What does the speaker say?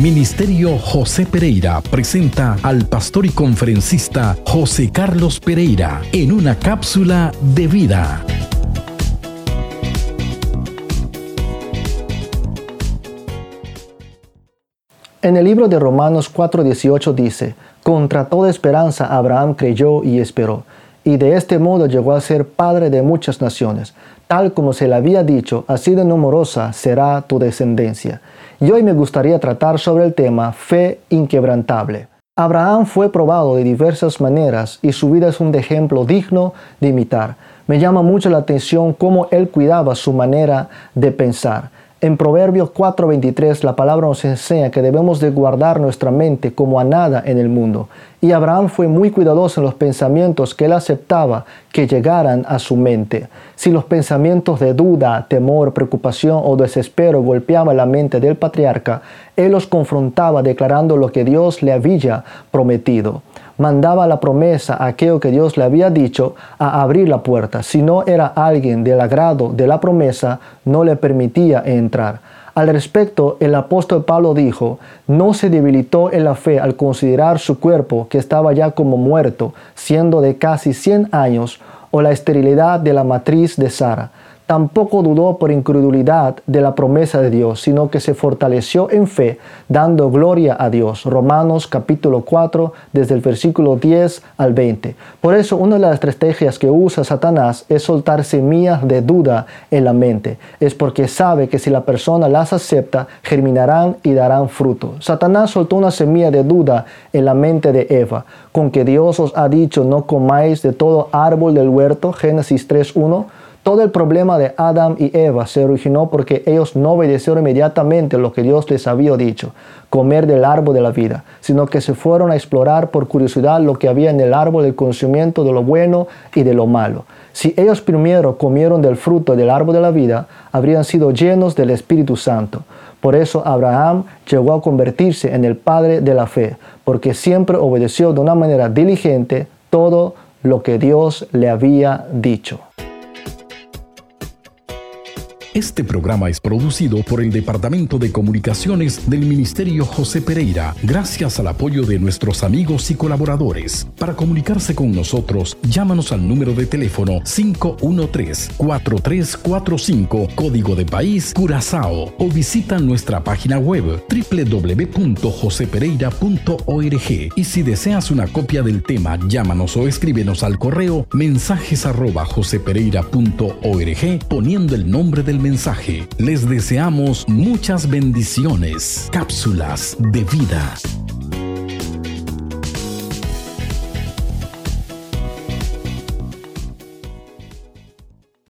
Ministerio José Pereira presenta al pastor y conferencista José Carlos Pereira en una cápsula de vida. En el libro de Romanos 4:18 dice, Contra toda esperanza Abraham creyó y esperó, y de este modo llegó a ser padre de muchas naciones, tal como se le había dicho, así de numerosa será tu descendencia. Y hoy me gustaría tratar sobre el tema fe inquebrantable. Abraham fue probado de diversas maneras y su vida es un ejemplo digno de imitar. Me llama mucho la atención cómo él cuidaba su manera de pensar. En Proverbios 4:23 la palabra nos enseña que debemos de guardar nuestra mente como a nada en el mundo. Y Abraham fue muy cuidadoso en los pensamientos que él aceptaba que llegaran a su mente. Si los pensamientos de duda, temor, preocupación o desespero golpeaban la mente del patriarca, él los confrontaba declarando lo que Dios le había prometido mandaba la promesa a aquello que Dios le había dicho a abrir la puerta. Si no era alguien del agrado de la promesa, no le permitía entrar. Al respecto, el apóstol Pablo dijo, no se debilitó en la fe al considerar su cuerpo que estaba ya como muerto, siendo de casi 100 años, o la esterilidad de la matriz de Sara tampoco dudó por incredulidad de la promesa de Dios, sino que se fortaleció en fe, dando gloria a Dios. Romanos capítulo 4, desde el versículo 10 al 20. Por eso una de las estrategias que usa Satanás es soltar semillas de duda en la mente. Es porque sabe que si la persona las acepta, germinarán y darán fruto. Satanás soltó una semilla de duda en la mente de Eva, con que Dios os ha dicho no comáis de todo árbol del huerto, Génesis 3.1 todo el problema de Adán y Eva se originó porque ellos no obedecieron inmediatamente lo que Dios les había dicho, comer del árbol de la vida, sino que se fueron a explorar por curiosidad lo que había en el árbol del conocimiento de lo bueno y de lo malo. Si ellos primero comieron del fruto del árbol de la vida, habrían sido llenos del Espíritu Santo. Por eso Abraham llegó a convertirse en el padre de la fe, porque siempre obedeció de una manera diligente todo lo que Dios le había dicho. Este programa es producido por el Departamento de Comunicaciones del Ministerio José Pereira, gracias al apoyo de nuestros amigos y colaboradores. Para comunicarse con nosotros, llámanos al número de teléfono 513-4345, código de país Curazao, o visita nuestra página web www.josepereira.org. Y si deseas una copia del tema, llámanos o escríbenos al correo mensajes arroba poniendo el nombre del mensaje. Les deseamos muchas bendiciones. Cápsulas de vida.